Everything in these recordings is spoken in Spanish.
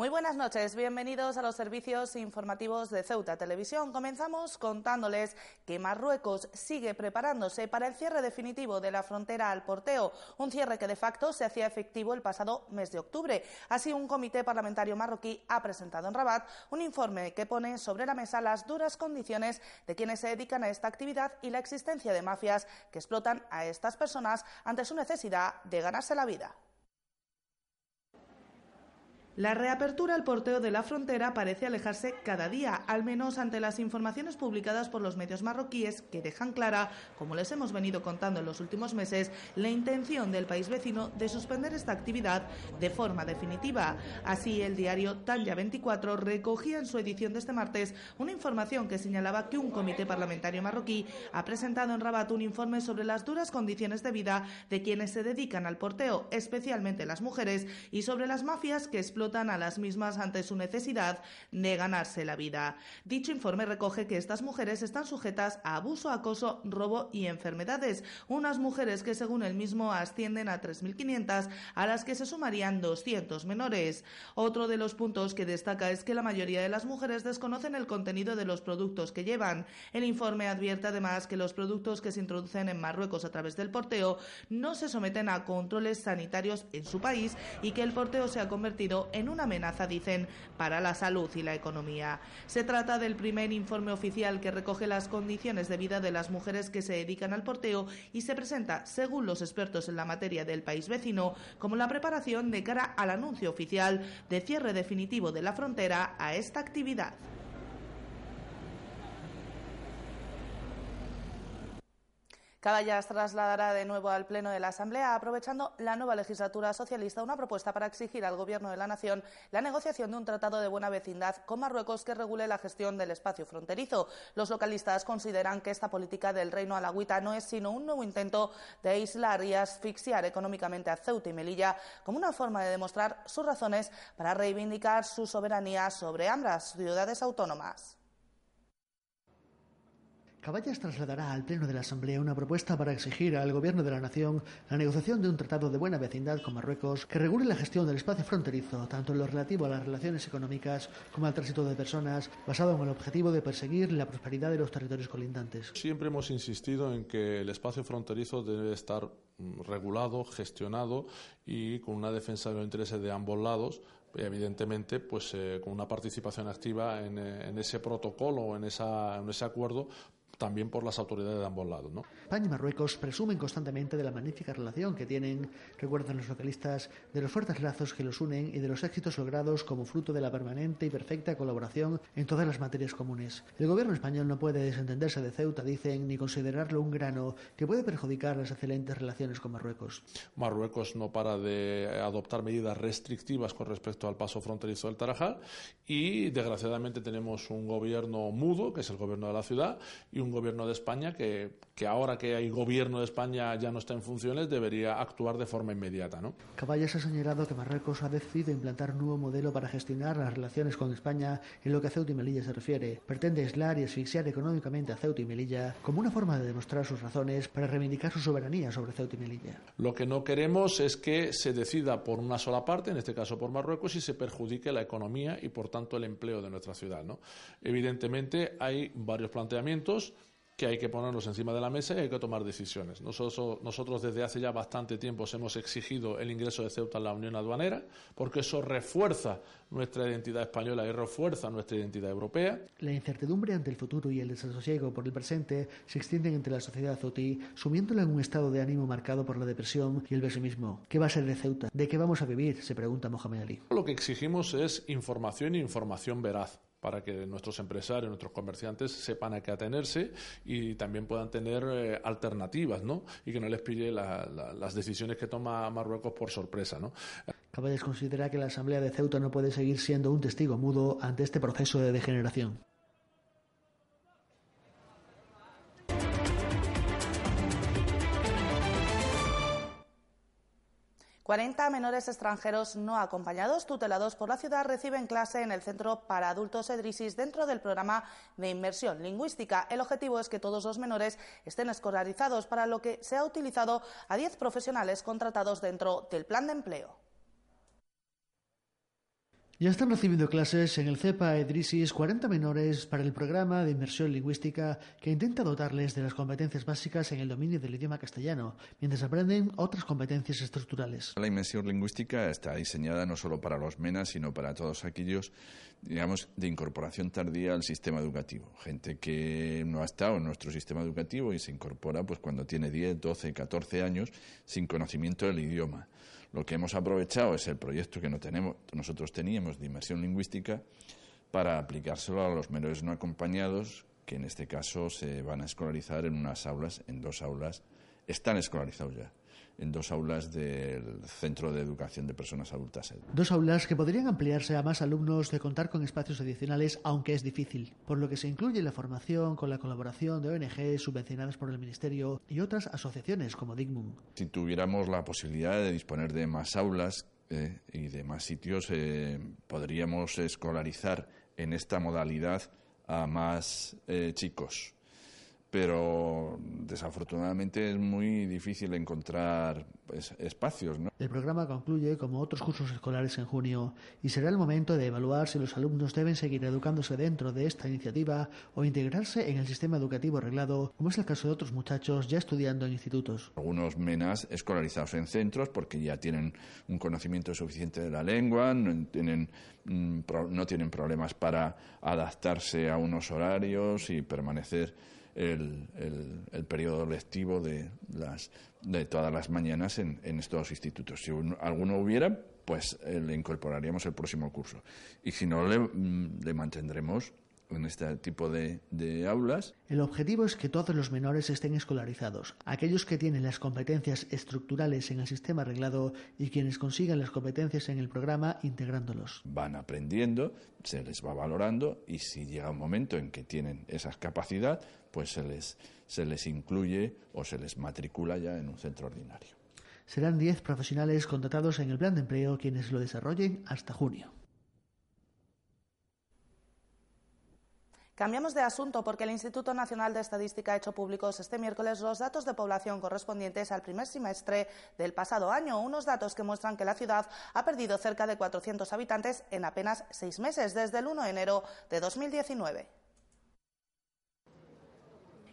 Muy buenas noches, bienvenidos a los servicios informativos de Ceuta Televisión. Comenzamos contándoles que Marruecos sigue preparándose para el cierre definitivo de la frontera al porteo, un cierre que de facto se hacía efectivo el pasado mes de octubre. Así, un comité parlamentario marroquí ha presentado en Rabat un informe que pone sobre la mesa las duras condiciones de quienes se dedican a esta actividad y la existencia de mafias que explotan a estas personas ante su necesidad de ganarse la vida. La reapertura al porteo de la frontera parece alejarse cada día, al menos ante las informaciones publicadas por los medios marroquíes que dejan clara, como les hemos venido contando en los últimos meses, la intención del país vecino de suspender esta actividad de forma definitiva. Así, el diario Tanya 24 recogía en su edición de este martes una información que señalaba que un comité parlamentario marroquí ha presentado en Rabat un informe sobre las duras condiciones de vida de quienes se dedican al porteo, especialmente las mujeres, y sobre las mafias que explotan a las mismas ante su necesidad de ganarse la vida. Dicho informe recoge que estas mujeres están sujetas a abuso, acoso, robo y enfermedades, unas mujeres que según el mismo ascienden a 3.500, a las que se sumarían 200 menores. Otro de los puntos que destaca es que la mayoría de las mujeres desconocen el contenido de los productos que llevan. El informe advierte además que los productos que se introducen en Marruecos a través del porteo no se someten a controles sanitarios en su país y que el porteo se ha convertido en una amenaza, dicen, para la salud y la economía. Se trata del primer informe oficial que recoge las condiciones de vida de las mujeres que se dedican al porteo y se presenta, según los expertos en la materia del país vecino, como la preparación de cara al anuncio oficial de cierre definitivo de la frontera a esta actividad. Caballas trasladará de nuevo al Pleno de la Asamblea, aprovechando la nueva legislatura socialista, una propuesta para exigir al Gobierno de la Nación la negociación de un tratado de buena vecindad con Marruecos que regule la gestión del espacio fronterizo. Los localistas consideran que esta política del Reino Alagüita no es sino un nuevo intento de aislar y asfixiar económicamente a Ceuta y Melilla como una forma de demostrar sus razones para reivindicar su soberanía sobre ambas ciudades autónomas. Caballas trasladará al Pleno de la Asamblea una propuesta para exigir al Gobierno de la Nación la negociación de un tratado de buena vecindad con Marruecos que regule la gestión del espacio fronterizo, tanto en lo relativo a las relaciones económicas como al tránsito de personas, basado en el objetivo de perseguir la prosperidad de los territorios colindantes. Siempre hemos insistido en que el espacio fronterizo debe estar mm, regulado, gestionado y con una defensa de los intereses de ambos lados evidentemente pues eh, con una participación activa en, eh, ese protocolo en, en ese acuerdo también por las autoridades de ambos lados. ¿no? España y Marruecos presumen constantemente de la magnífica relación que tienen, recuerdan los localistas, de los fuertes lazos que los unen y de los éxitos logrados como fruto de la permanente y perfecta colaboración en todas las materias comunes. El gobierno español no puede desentenderse de Ceuta, dicen, ni considerarlo un grano que puede perjudicar las excelentes relaciones con Marruecos. Marruecos no para de adoptar medidas restrictivas con respecto al paso fronterizo del Tarajal y desgraciadamente tenemos un gobierno mudo, que es el gobierno de la ciudad, y un gobierno de España que, que, ahora que hay gobierno de España ya no está en funciones, debería actuar de forma inmediata. ¿no? Caballas ha señalado que Marruecos ha decidido implantar un nuevo modelo para gestionar las relaciones con España en lo que a Ceuta y Melilla se refiere. Pretende aislar y asfixiar económicamente a Ceuta y Melilla como una forma de demostrar sus razones para reivindicar su soberanía sobre Ceuta y Melilla. Lo que no queremos es que se decida por una sola parte, en este caso por Marruecos, y se perjudique la economía y por tanto el empleo de nuestra ciudad. ¿no? Evidentemente hay varios planteamientos que hay que ponerlos encima de la mesa y hay que tomar decisiones. Nosotros, nosotros desde hace ya bastante tiempo hemos exigido el ingreso de Ceuta en la Unión Aduanera porque eso refuerza nuestra identidad española y refuerza nuestra identidad europea. La incertidumbre ante el futuro y el desasosiego por el presente se extienden entre la sociedad ceutí, sumiéndola en un estado de ánimo marcado por la depresión y el pesimismo. ¿Qué va a ser de Ceuta? ¿De qué vamos a vivir? se pregunta Mohamed Ali. Lo que exigimos es información y información veraz para que nuestros empresarios, nuestros comerciantes sepan a qué atenerse y también puedan tener eh, alternativas, ¿no? Y que no les pille las decisiones que toma Marruecos por sorpresa, ¿no? Caballes considera que la Asamblea de Ceuta no puede seguir siendo un testigo mudo ante este proceso de degeneración. 40 menores extranjeros no acompañados, tutelados por la ciudad, reciben clase en el Centro para Adultos Edrisis dentro del programa de inmersión lingüística. El objetivo es que todos los menores estén escolarizados, para lo que se ha utilizado a 10 profesionales contratados dentro del plan de empleo. Ya están recibiendo clases en el CEPA Edrisis 40 menores para el programa de inmersión lingüística que intenta dotarles de las competencias básicas en el dominio del idioma castellano, mientras aprenden otras competencias estructurales. La inmersión lingüística está diseñada no solo para los MENAS, sino para todos aquellos, digamos, de incorporación tardía al sistema educativo. Gente que no ha estado en nuestro sistema educativo y se incorpora pues cuando tiene 10, 12, 14 años sin conocimiento del idioma. Lo que hemos aprovechado es el proyecto que no tenemos, nosotros teníamos de inmersión lingüística para aplicárselo a los menores no acompañados, que en este caso se van a escolarizar en unas aulas, en dos aulas, están escolarizados ya en dos aulas del Centro de Educación de Personas Adultas. Dos aulas que podrían ampliarse a más alumnos de contar con espacios adicionales, aunque es difícil, por lo que se incluye la formación con la colaboración de ONG subvencionadas por el Ministerio y otras asociaciones como Dignum. Si tuviéramos la posibilidad de disponer de más aulas eh, y de más sitios, eh, podríamos escolarizar en esta modalidad a más eh, chicos pero desafortunadamente es muy difícil encontrar pues, espacios. ¿no? El programa concluye como otros cursos escolares en junio y será el momento de evaluar si los alumnos deben seguir educándose dentro de esta iniciativa o integrarse en el sistema educativo arreglado, como es el caso de otros muchachos ya estudiando en institutos. Algunos menas escolarizados en centros porque ya tienen un conocimiento suficiente de la lengua, no tienen, mm, no tienen problemas para adaptarse a unos horarios y permanecer el, el, periodo lectivo de, las, de todas las mañanas en, en estos institutos. Si alguno hubiera, pues eh, le incorporaríamos el próximo curso. Y si no, le, mm, le mantendremos en este tipo de, aulas. El objetivo es que todos los menores estén escolarizados, aquellos que tienen las competencias estructurales en el sistema arreglado y quienes consigan las competencias en el programa integrándolos. Van aprendiendo, se les va valorando y si llega un momento en que tienen esa capacidad, pues se les, se les incluye o se les matricula ya en un centro ordinario. Serán 10 profesionales contratados en el plan de empleo quienes lo desarrollen hasta junio. Cambiamos de asunto porque el Instituto Nacional de Estadística ha hecho públicos este miércoles los datos de población correspondientes al primer semestre del pasado año, unos datos que muestran que la ciudad ha perdido cerca de 400 habitantes en apenas seis meses, desde el 1 de enero de 2019.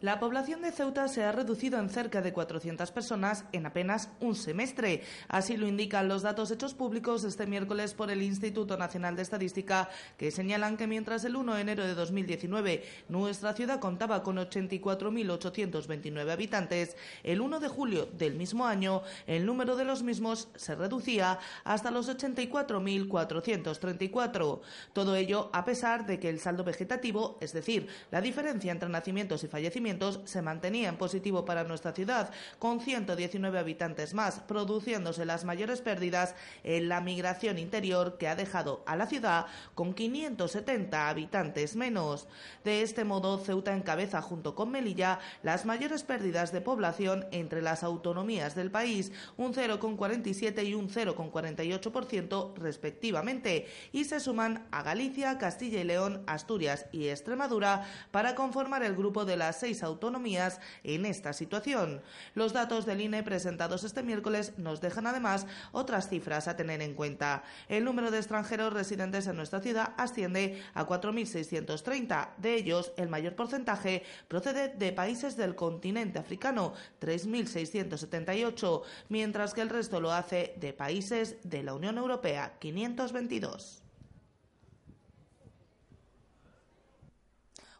La población de Ceuta se ha reducido en cerca de 400 personas en apenas un semestre. Así lo indican los datos hechos públicos este miércoles por el Instituto Nacional de Estadística, que señalan que mientras el 1 de enero de 2019 nuestra ciudad contaba con 84.829 habitantes, el 1 de julio del mismo año el número de los mismos se reducía hasta los 84.434. Todo ello a pesar de que el saldo vegetativo, es decir, la diferencia entre nacimientos y fallecimientos, se mantenía en positivo para nuestra ciudad, con 119 habitantes más, produciéndose las mayores pérdidas en la migración interior que ha dejado a la ciudad con 570 habitantes menos. De este modo, Ceuta encabeza junto con Melilla las mayores pérdidas de población entre las autonomías del país, un 0,47 y un 0,48% respectivamente, y se suman a Galicia, Castilla y León, Asturias y Extremadura para conformar el grupo de las seis autonomías en esta situación. Los datos del INE presentados este miércoles nos dejan además otras cifras a tener en cuenta. El número de extranjeros residentes en nuestra ciudad asciende a 4.630. De ellos, el mayor porcentaje procede de países del continente africano, 3.678, mientras que el resto lo hace de países de la Unión Europea, 522.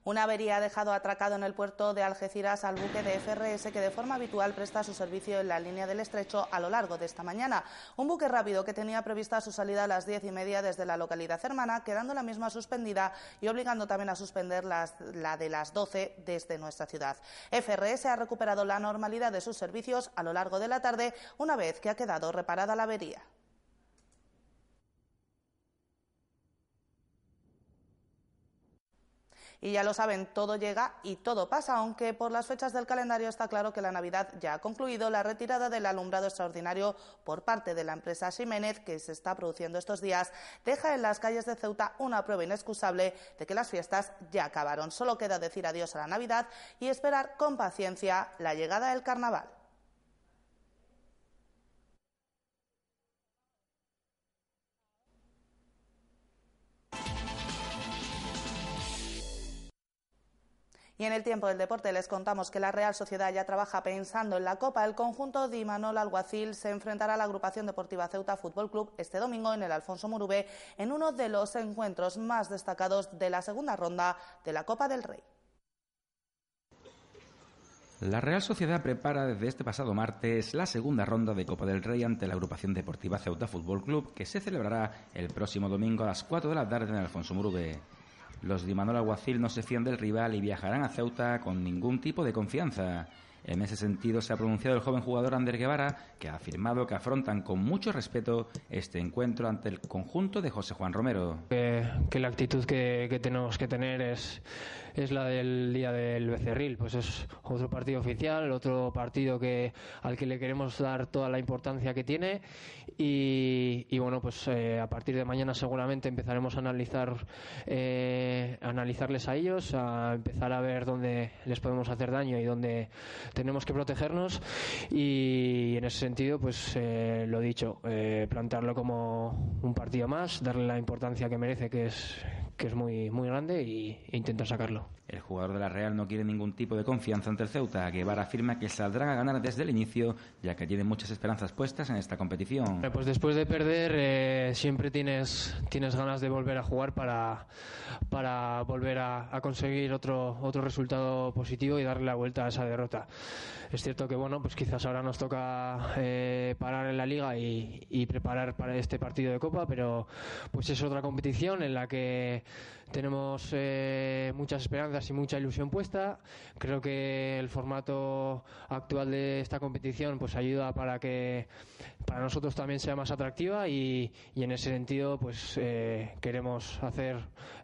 Una avería ha dejado atracado en el puerto de Algeciras al buque de FRS que de forma habitual presta su servicio en la línea del estrecho a lo largo de esta mañana. Un buque rápido que tenía prevista su salida a las diez y media desde la localidad hermana, quedando la misma suspendida y obligando también a suspender la de las doce desde nuestra ciudad. FRS ha recuperado la normalidad de sus servicios a lo largo de la tarde una vez que ha quedado reparada la avería. Y ya lo saben, todo llega y todo pasa, aunque por las fechas del calendario está claro que la Navidad ya ha concluido. La retirada del alumbrado extraordinario por parte de la empresa Ximénez, que se está produciendo estos días, deja en las calles de Ceuta una prueba inexcusable de que las fiestas ya acabaron. Solo queda decir adiós a la Navidad y esperar con paciencia la llegada del carnaval. Y en el tiempo del deporte les contamos que la Real Sociedad ya trabaja pensando en la Copa. El conjunto de Imanol Alguacil se enfrentará a la agrupación deportiva Ceuta Fútbol Club este domingo en el Alfonso Murube en uno de los encuentros más destacados de la segunda ronda de la Copa del Rey. La Real Sociedad prepara desde este pasado martes la segunda ronda de Copa del Rey ante la agrupación deportiva Ceuta Fútbol Club, que se celebrará el próximo domingo a las 4 de la tarde en el Alfonso Murube. Los de Imanol Aguacil no se fían del rival y viajarán a Ceuta con ningún tipo de confianza. En ese sentido se ha pronunciado el joven jugador Ander Guevara, que ha afirmado que afrontan con mucho respeto este encuentro ante el conjunto de José Juan Romero. Que, la actitud que, tenemos que tener es, es la del día del Becerril, pues es otro partido oficial, otro partido que al que le queremos dar toda la importancia que tiene. Y, bueno, pues eh, a partir de mañana seguramente empezaremos a analizar eh, analizarles a ellos, a empezar a ver dónde les podemos hacer daño y dónde tenemos que protegernos. Y en ese sentido, pues eh, lo dicho, eh, plantearlo como un partido más, darle la importancia que merece, que es que es muy muy grande y, e intentar sacarlo. El jugador de la Real no quiere ningún tipo de confianza ante el Ceuta. Guevara afirma que saldrán a ganar desde el inicio, ya que tiene muchas esperanzas puestas en esta competición. Pues después de perder, eh, siempre tienes, tienes ganas de volver a jugar para, para volver a, conseguir otro, otro resultado positivo y darle la vuelta a esa derrota. Es cierto que bueno, pues quizás ahora nos toca eh, parar en la liga y, y preparar para este partido de Copa, pero pues es otra competición en la que tenemos eh, muchas esperanzas y mucha ilusión puesta. Creo que el formato actual de esta competición pues ayuda para que para nosotros también sea más atractiva y, en ese sentido pues eh, queremos hacer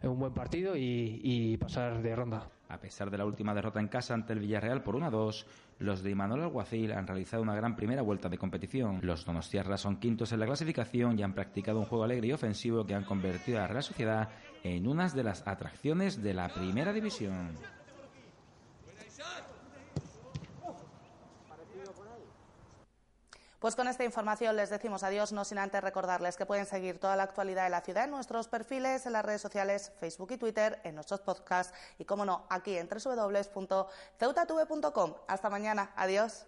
un buen partido y, pasar de ronda. A pesar de la última derrota en casa ante el Villarreal por 1-2, los de Imanol Alguacil han realizado una gran primera vuelta de competición. Los donostiarras son quintos en la clasificación y han practicado un juego alegre y ofensivo que han convertido a la Real Sociedad en una de las atracciones de la primera división. Pues con esta información les decimos adiós, no sin antes recordarles que pueden seguir toda la actualidad de la ciudad en nuestros perfiles, en las redes sociales, Facebook y Twitter, en nuestros podcasts y, como no, aquí en www.ceutatv.com. Hasta mañana. Adiós.